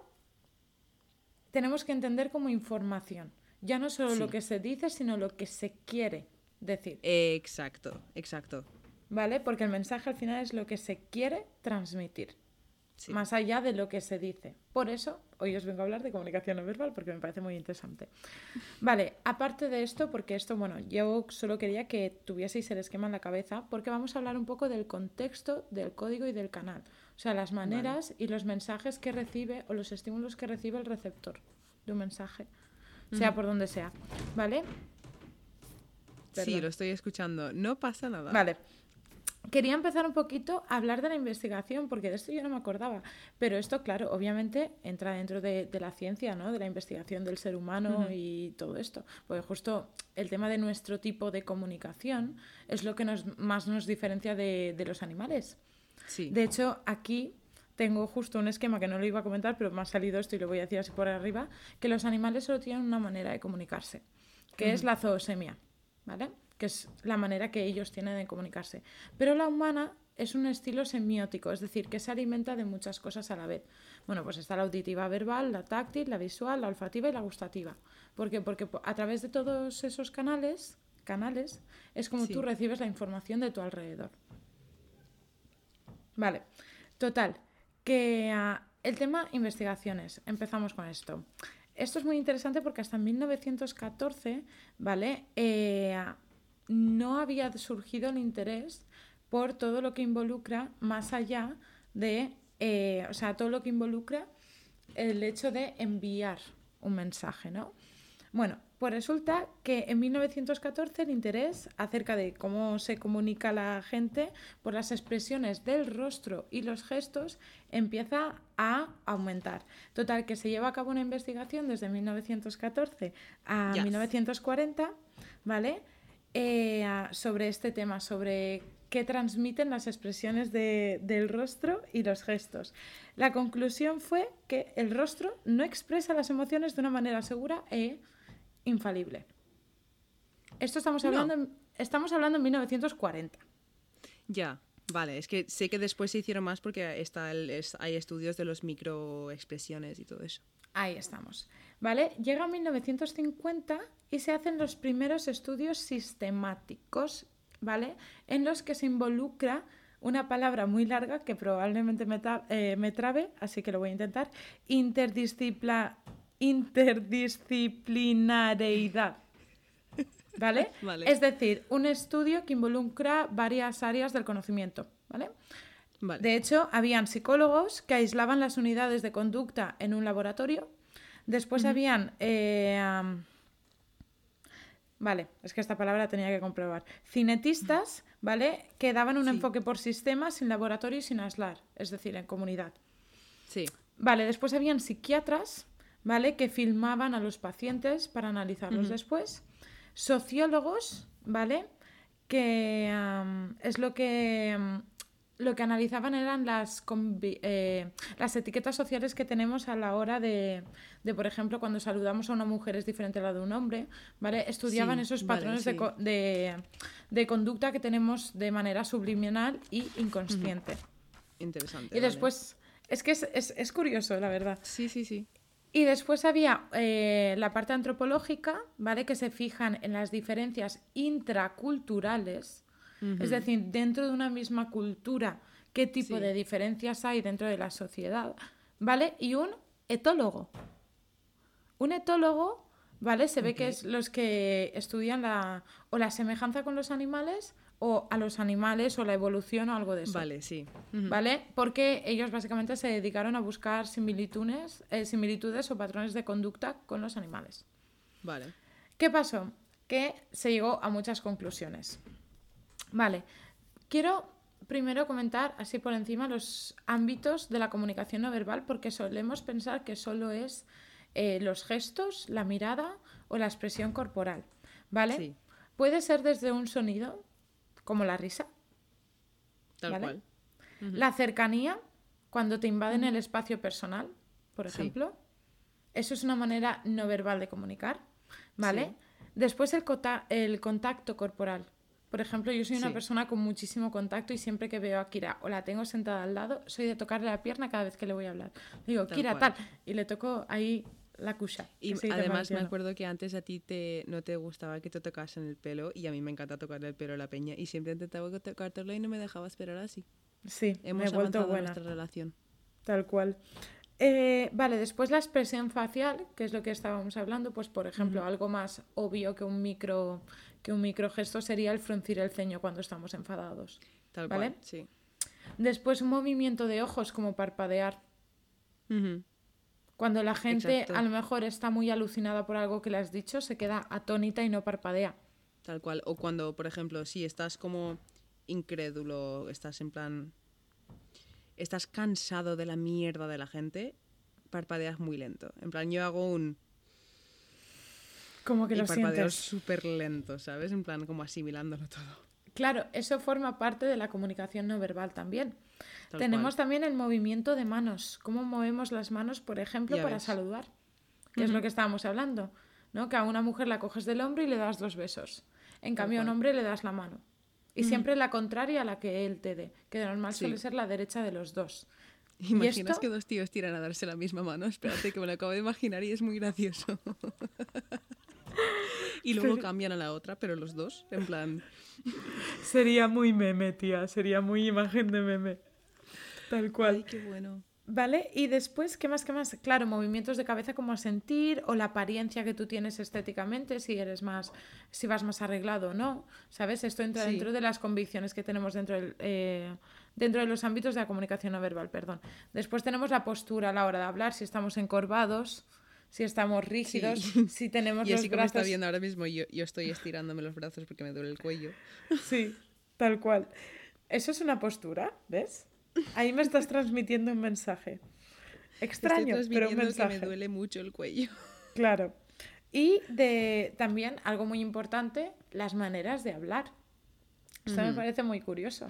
tenemos que entender como información. Ya no solo lo que se dice, sino lo que se quiere decir. Exacto, exacto. ¿Vale? Porque el mensaje al final es lo que se quiere transmitir. Sí. Más allá de lo que se dice. Por eso, hoy os vengo a hablar de comunicación no verbal porque me parece muy interesante. Vale, aparte de esto, porque esto, bueno, yo solo quería que tuvieseis el esquema en la cabeza, porque vamos a hablar un poco del contexto, del código y del canal. O sea, las maneras y los mensajes que recibe o los estímulos que recibe el receptor de un mensaje, sea por donde sea. ¿Vale? Sí, Perdón. lo estoy escuchando. No pasa nada. Vale. Quería empezar un poquito a hablar de la investigación, porque de esto yo no me acordaba. Pero esto, claro, obviamente entra dentro de, de la ciencia, ¿no? De la investigación del ser humano y todo esto. Porque justo el tema de nuestro tipo de comunicación es lo que nos, más nos diferencia de, de los animales. Sí. De hecho, aquí tengo justo un esquema que no lo iba a comentar, pero me ha salido esto y lo voy a decir así por arriba, que los animales solo tienen una manera de comunicarse, que es la zoosemia, ¿vale? Que es la manera que ellos tienen de comunicarse. Pero la humana es un estilo semiótico, es decir, que se alimenta de muchas cosas a la vez. Bueno, pues está la auditiva verbal, la táctil, la visual, la olfativa y la gustativa. ¿Por qué? Porque po- a través de todos esos canales, canales es como Sí. tú recibes la información de tu alrededor. Vale, total, que ah, el tema investigaciones, empezamos con esto. Esto es muy interesante porque hasta en 1914, ¿vale? Eh, no había surgido el interés por todo lo que involucra más allá de, eh, o sea, todo lo que involucra el hecho de enviar un mensaje, ¿no? Bueno, pues resulta que en 1914 el interés acerca de cómo se comunica la gente por las expresiones del rostro y los gestos empieza a aumentar. Total, que se lleva a cabo una investigación desde 1914 a Yes. 1940, ¿vale? Eh, sobre este tema, sobre qué transmiten las expresiones de- del rostro y los gestos. La conclusión fue que el rostro no expresa las emociones de una manera segura e infalible. Esto estamos No. hablando, en, estamos hablando en 1940. Ya, vale. Es que sé que después se hicieron más porque está el- es- hay estudios de los microexpresiones y todo eso. Ahí estamos. ¿Vale? Llega 1950 y se hacen los primeros estudios sistemáticos, ¿vale? En los que se involucra una palabra muy larga que probablemente me, eh, me trabe, así que lo voy a intentar. Interdiscipla- interdisciplinareidad. ¿Vale? Vale. Es decir, un estudio que involucra varias áreas del conocimiento, ¿vale? Vale. De hecho, habían psicólogos que aislaban las unidades de conducta en un laboratorio. Después habían... eh, vale, es que esta palabra tenía que comprobar. Cinetistas, ¿vale? Que daban un Sí. enfoque por sistema, sin laboratorio y sin aislar, es decir, en comunidad. Sí, Vale, después habían psiquiatras, ¿vale? Que filmaban a los pacientes para analizarlos después. Sociólogos, ¿vale? Que am, es lo que lo que analizaban eran las, eh, las etiquetas sociales que tenemos a la hora de, de, por ejemplo, cuando saludamos a una mujer es diferente a la de un hombre, ¿vale? Estudiaban Sí, esos patrones de, sí. de, de conducta que tenemos de manera subliminal y inconsciente. interesante. Y vale. después, es que es, es- es curioso, la verdad. Sí, sí, sí. Y después había eh, la parte antropológica, ¿vale? Que se fijan en las diferencias intraculturales, es decir, dentro de una misma cultura, qué tipo Sí. de diferencias hay dentro de la sociedad, ¿vale? Y un etólogo. Un etólogo, ¿vale? Se ve que es los que estudian la, o la semejanza con los animales o a los animales o la evolución o algo de eso. Vale, sí. ¿Vale? Porque ellos básicamente se dedicaron a buscar similitudes, eh, similitudes o patrones de conducta con los animales. Vale. ¿Qué pasó? Que se llegó a muchas conclusiones. Vale, quiero primero comentar así por encima los ámbitos de la comunicación no verbal porque solemos pensar que solo es eh, los gestos, la mirada o la expresión corporal. ¿Vale? Sí. Puede ser desde un sonido, como la risa, Tal ¿Vale? cual. la cercanía, cuando te invaden el espacio personal, por Sí. ejemplo. Eso es una manera no verbal de comunicar, ¿vale? Sí. Después el, el contacto corporal. Por ejemplo, yo soy una Sí. persona con muchísimo contacto y siempre que veo a Kira o la tengo sentada al lado, soy de tocarle la pierna cada vez que le voy a hablar. Digo, Tal Kira, cual. tal. Y le toco ahí la cucha. Y además me acuerdo que antes a ti te, no te gustaba que te tocasen el pelo y a mí me encanta tocarle el pelo a la peña y siempre intentaba tocártelo y no me dejaba esperar así. Sí, Hemos me vuelto buena. nuestra relación. Tal cual. Eh, vale, después la expresión facial, que es lo que estábamos hablando, pues por ejemplo, algo más obvio que un micro que un microgesto sería el fruncir el ceño cuando estamos enfadados. Tal ¿Vale? cual, sí. Después un movimiento de ojos como parpadear. Ujú. Cuando la gente Exacto. a lo mejor está muy alucinada por algo que le has dicho, se queda atónita y no parpadea. Tal cual. O cuando, por ejemplo, si estás como incrédulo, estás en plan. Estás cansado de la mierda de la gente, parpadeas muy lento. En plan, yo hago un. Como que y lo parpadeo sientes. súper lento, ¿sabes? En plan, como asimilándolo todo. Claro, eso forma parte de la comunicación no verbal también. Tal Tenemos cual. también el movimiento de manos. ¿Cómo movemos las manos, por ejemplo, Ya para ves. saludar? Que es lo que estábamos hablando. ¿no? Que a una mujer la coges del hombro y le das dos besos. En cambio, a un hombre le das la mano. Y siempre la contraria a la que él te dé, que de normal Sí. suele ser la derecha de los dos. ¿Imaginas esto? que dos tíos tiran a darse la misma mano? Espérate, que me lo acabo de imaginar y es muy gracioso. y luego cambian a la otra, pero los dos, en plan. Sería muy meme, tía. Sería muy imagen de meme. Tal Ay, qué bueno. ¿Vale? Y después, ¿qué más? ¿Qué más? Claro, movimientos de cabeza como sentir o la apariencia que tú tienes estéticamente, si eres más, si vas más arreglado o no. ¿Sabes? Esto entra Sí. dentro de las convicciones que tenemos dentro, del, eh, dentro de los ámbitos de la comunicación no verbal, perdón. Después tenemos la postura a la hora de hablar, si estamos encorvados, si estamos rígidos, si tenemos Y los así como está viendo ahora mismo, yo, yo estoy estirándome los brazos porque me duele el cuello. Sí, tal cual. Eso es una postura, ¿ves? Ahí me estás transmitiendo un mensaje. Extraño, estoy pero un que me duele mucho el cuello. Claro. Y de también algo muy importante, las maneras de hablar. Esto me parece muy curioso.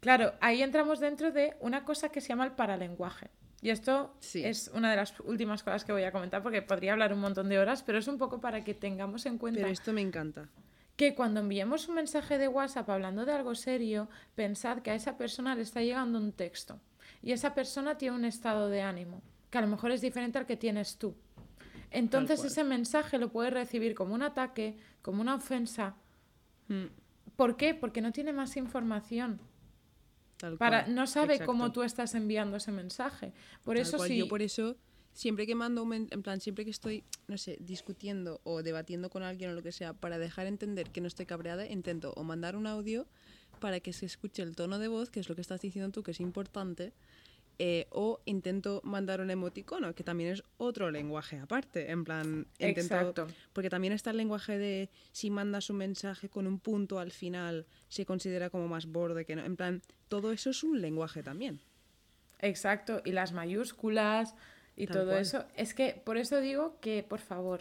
Claro, ahí entramos dentro de una cosa que se llama el paralenguaje. Y esto Sí. es una de las últimas cosas que voy a comentar porque podría hablar un montón de horas, pero es un poco para que tengamos en cuenta Pero esto me encanta. que cuando enviemos un mensaje de WhatsApp hablando de algo serio, pensad que a esa persona le está llegando un texto y esa persona tiene un estado de ánimo que a lo mejor es diferente al que tienes tú. Entonces ese mensaje lo puede recibir como un ataque, como una ofensa. Mm, ¿Por qué? Porque no tiene más información. Tal Para, cual. no sabe cómo tú estás enviando ese mensaje. Por Tal eso cual. sí. Yo por eso, siempre que mando un en plan, siempre que estoy, no sé, discutiendo o debatiendo con alguien o lo que sea, para dejar entender que no estoy cabreada, intento o mandar un audio para que se escuche el tono de voz, que es lo que estás diciendo tú, que es importante, eh, o intento mandar un emoticono, que también es otro lenguaje aparte, en plan, intento, Exacto. porque también está el lenguaje de si mandas un mensaje con un punto al final, se considera como más borde que no, en plan, todo eso es un lenguaje también. Exacto, y las mayúsculas y Tal todo cual. eso. Es que por eso digo que, por favor,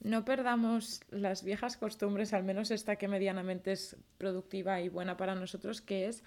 no perdamos las viejas costumbres, al menos esta que medianamente es productiva y buena para nosotros, que es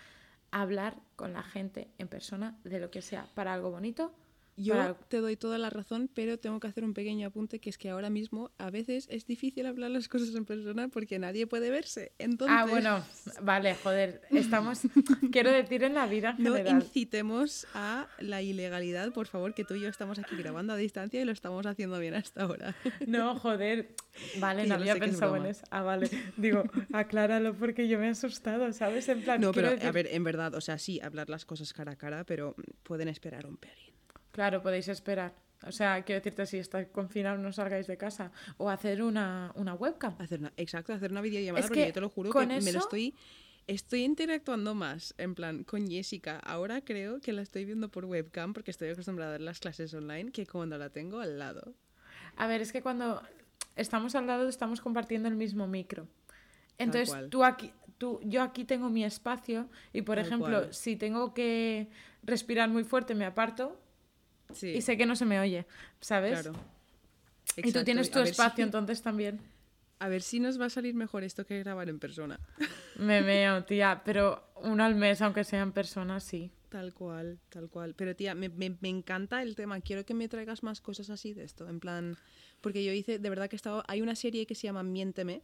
hablar con la gente en persona de lo que sea, para algo bonito. Yo para- te doy toda la razón, pero tengo que hacer un pequeño apunte que es que ahora mismo a veces es difícil hablar las cosas en persona porque nadie puede verse. Entonces, Ah, bueno, vale, joder, estamos, quiero decir, en la vida en no general. incitemos a la ilegalidad, por favor, que tú y yo estamos aquí grabando a distancia y lo estamos haciendo bien hasta ahora. No, joder. Vale, no había pensado en eso. Ah, vale. Digo, acláralo porque yo me he asustado, ¿sabes? En plan, No, pero a ver, en verdad, o sea, sí, hablar las cosas cara a cara, pero pueden esperar un pelín. Claro, podéis esperar. O sea, quiero decirte, si estáis confinados, no salgáis de casa. O hacer una, una webcam. Hacer una, exacto, hacer una videollamada, Es porque que yo te lo juro con que me lo eso- estoy. Estoy interactuando más, en plan, con Jessica. Ahora creo que la estoy viendo por webcam porque estoy acostumbrada a ver las clases online que cuando la tengo al lado. A ver, es que cuando estamos al lado estamos compartiendo el mismo micro. Entonces, tú aquí, tú, yo aquí tengo mi espacio y, por Tal ejemplo, cual. si tengo que respirar muy fuerte, me aparto Sí, y sé que no se me oye, ¿sabes? claro. Y tú tienes tu espacio, si- entonces también. A ver si nos va a salir mejor esto que grabar en persona. Me veo, tía, pero uno al mes, aunque sean personas, sí. Tal cual, tal cual. Pero tía, me, me- me encanta el tema. Quiero que me traigas más cosas así de esto. En plan, porque yo hice, de verdad que he estado. Hay una serie que se llama Miénteme,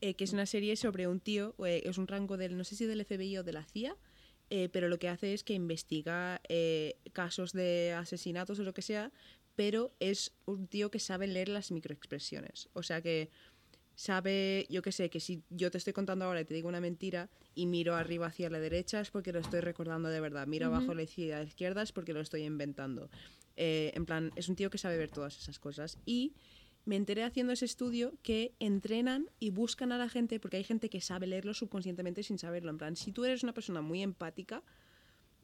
eh, que es una serie sobre un tío, eh, es un rango del, no sé si del FBI o de la CIA, eh, pero lo que hace es que investiga eh, casos de asesinatos o lo que sea, pero es un tío que sabe leer las microexpresiones. O sea que sabe, yo qué sé, que si yo te estoy contando ahora y te digo una mentira y miro arriba hacia la derecha es porque lo estoy recordando de verdad, miro abajo a la izquierda, a la izquierda es porque lo estoy inventando. Eh, en plan, es un tío que sabe ver todas esas cosas. Y me enteré haciendo ese estudio que entrenan y buscan a la gente, porque hay gente que sabe leerlo subconscientemente sin saberlo. En plan, si tú eres una persona muy empática,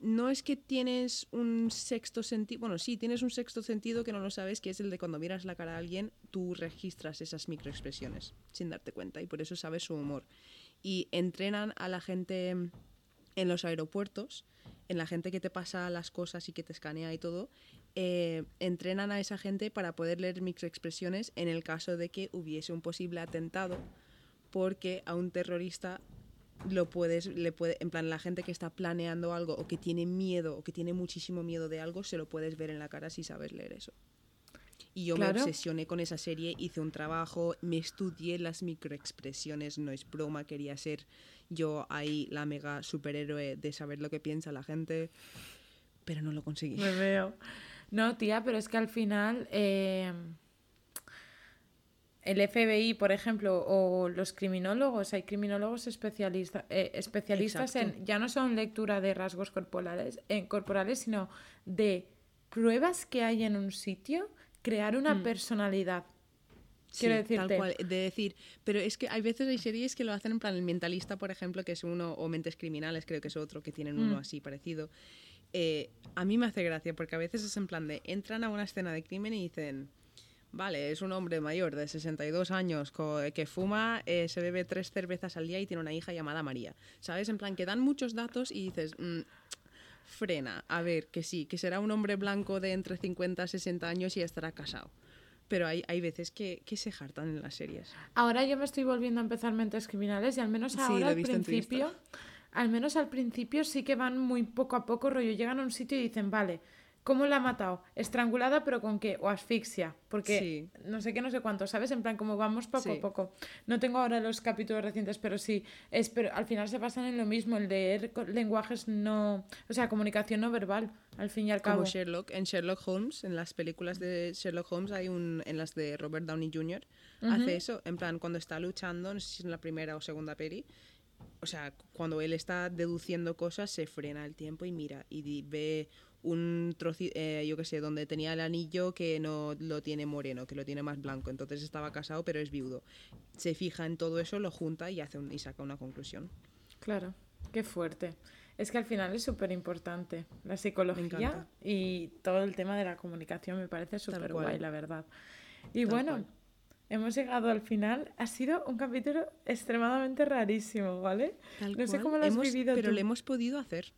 no es que tienes un sexto sentido, bueno, sí, tienes un sexto sentido que no lo sabes, que es el de cuando miras la cara a alguien, tú registras esas microexpresiones sin darte cuenta y por eso sabes su humor. Y entrenan a la gente en los aeropuertos, en la gente que te pasa las cosas y que te escanea y todo, eh, entrenan a esa gente para poder leer microexpresiones en el caso de que hubiese un posible atentado, porque a un terrorista lo puedes, le puede, en plan, la gente que está planeando algo o que tiene miedo o que tiene muchísimo miedo de algo, se lo puedes ver en la cara si sabes leer eso. Y yo Claro. me obsesioné con esa serie, hice un trabajo, me estudié las microexpresiones, no es broma, quería ser yo ahí la mega superhéroe de saber lo que piensa la gente, pero no lo conseguí. Me veo. No, tía, pero es que al final eh, el FBI, por ejemplo, o los criminólogos, hay criminólogos especialista- eh, especialistas Exacto. en ya no son lectura de rasgos corporales, eh, corporales, sino de pruebas que hay en un sitio, crear una personalidad. Quiero Sí, decirte. Tal cual, de decir, pero es que hay veces hay series que lo hacen en plan el mentalista, por ejemplo, que es uno, o mentes criminales, creo que es otro, que tienen uno Mm. así parecido. Eh, a mí me hace gracia porque a veces es en plan de entran a una escena de crimen y dicen, vale, es un hombre mayor de 62 años que fuma, eh, se bebe tres cervezas al día y tiene una hija llamada María. ¿Sabes? En plan que dan muchos datos y dices, "Mm, frena, a ver, que sí, que será un hombre blanco de entre 50 y 60 años y estará casado. Pero hay, hay veces que, que se jartan en las series. Ahora yo me estoy volviendo a empezar mentes criminales y al menos Sí, ahora he al en principio, al menos al principio sí que van muy poco a poco, rollo, llegan a un sitio y dicen, vale, ¿cómo la ha matado? Estrangulada, pero con qué? O asfixia, porque Sí. no sé qué, no sé cuánto, ¿sabes? En plan, como vamos poco Sí. a poco. No tengo ahora los capítulos recientes, pero sí, es, pero al final se basan en lo mismo, el de er- lenguajes no, o sea, comunicación no verbal, al fin y al cabo. Como Sherlock, en Sherlock Holmes, en las películas de Sherlock Holmes hay un, en las de Robert Downey Jr. hace eso, en plan cuando está luchando, no sé si es en la primera o segunda peli, o sea, cuando él está deduciendo cosas se frena el tiempo y mira y ve un trocito, yo qué sé, donde tenía el anillo que no lo tiene moreno, que lo tiene más blanco, entonces estaba casado pero es viudo. Se fija en todo eso, lo junta y hace un- y saca una conclusión. Claro, qué fuerte. Es que al final es súper importante la psicología y todo el tema de la comunicación me parece súper guay, la verdad. Y Tal bueno, cual. Hemos llegado al final. Ha sido un capítulo extremadamente rarísimo, ¿vale? Tal no sé cual. cómo lo has Hemos- vivido Pero tú. lo hemos podido hacer,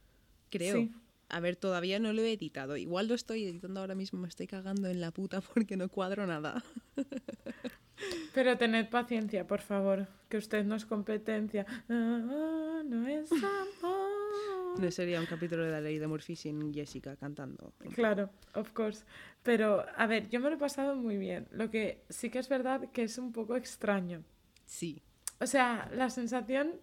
creo. Sí. A ver, todavía no lo he editado. Igual lo estoy editando ahora mismo, me estoy cagando en la puta porque no cuadro nada. Pero tened paciencia, por favor, que usted no es competencia. Ah, no es amor. No sería un capítulo de la ley de Murphy sin Jessica cantando. Claro, of course. Pero, a ver, yo me lo he pasado muy bien. Lo que sí que es verdad que es un poco extraño. Sí, O sea, la sensación,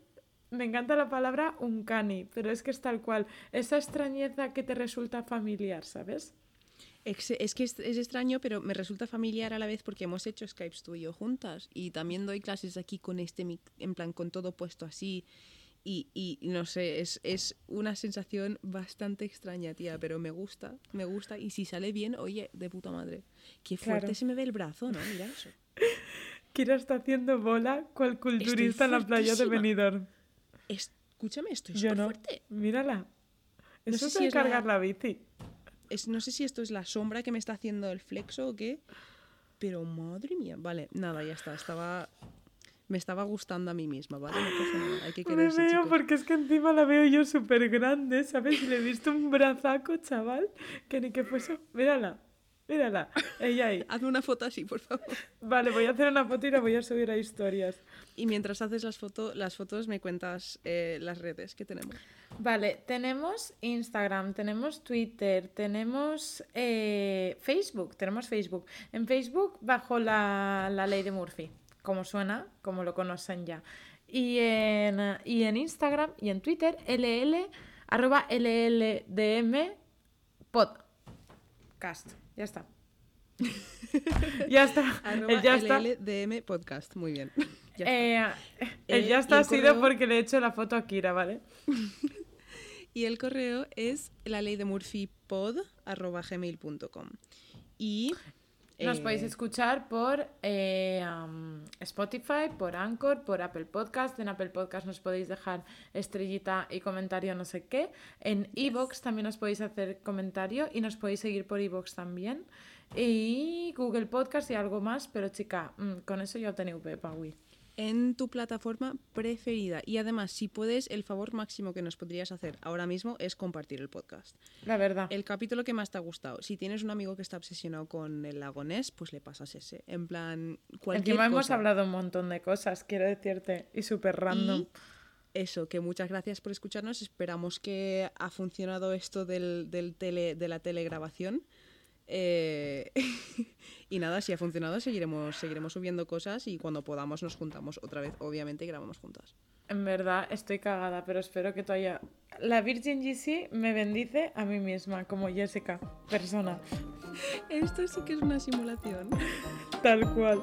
me encanta la palabra uncanny, pero es que es tal cual. Esa extrañeza que te resulta familiar, ¿sabes? Es que es, es extraño, pero me resulta familiar a la vez porque hemos hecho Skypes tú y yo juntas y también doy clases aquí con este, en plan, con todo puesto así Y, y no sé, es, es una sensación bastante extraña, tía, pero me gusta, me gusta. Y si sale bien, oye, de puta madre. Qué fuerte Claro. se me ve el brazo, ¿no? Mira eso. Kira está haciendo bola cual culturista en la playa de. Benidorm. Escúchame, esto es Yo súper no. fuerte. Mírala. No Eso sé es si es la- cargar la bici. Es, no sé si esto es la sombra que me está haciendo el flexo o qué. Pero madre mía. Vale, nada, ya está. Estaba. Me estaba gustando a mí misma, ¿vale? No pasa nada. Hay que Me quererse, veo chicos. porque es que encima la veo yo súper grande, ¿sabes? Y le he visto un brazaco, chaval, que ni que fuese... Mírala, mírala, ella ahí. Hazme una foto así, por favor. Vale, voy a hacer una foto y la voy a subir a historias. Y mientras haces las, foto, las fotos, me cuentas eh, las redes que tenemos. Vale, tenemos Instagram, tenemos Twitter, tenemos eh, Facebook, tenemos Facebook. En Facebook bajo la, la ley de Murphy, como suena, como lo conocen ya. Y en, eh, y en Instagram y en Twitter, ll, arroba lldm podcast. Ya está. ya está. Arroba El ya está. LLDM Podcast. Muy bien. Ya está. Eh, el Eh, ya y está el ha sido porque le he hecho la foto a Kira, ¿vale? Y el correo es la ley de Murphy Y. Nos eh, podéis escuchar por eh, um, Spotify, por Anchor, por Apple Podcast. En Apple Podcast nos podéis dejar estrellita y comentario no sé qué. En Evox también nos podéis hacer comentario y nos podéis seguir por Evox también. Y Google Podcast y algo más, pero chica, mm, con eso ya he obtenido Pepa. En tu plataforma preferida. Y además, si puedes, el favor máximo que nos podrías hacer ahora mismo es compartir el podcast. La verdad. El capítulo que más te ha gustado. Si tienes un amigo que está obsesionado con el lago Ness, pues le pasas ese. En plan, cualquier Encima hemos hablado un montón de cosas, quiero decirte, y súper random. Y eso, que muchas gracias por escucharnos. Esperamos que ha funcionado esto del, del tele, de la telegrabación. Eh, y nada, si ha funcionado, seguiremos, seguiremos subiendo cosas y cuando podamos nos juntamos otra vez, obviamente, y grabamos juntas. En verdad estoy cagada, pero espero que tú haya... La Virgin GC me bendice a mí misma, como Jessica, persona. Esto sí que es una simulación. Tal cual.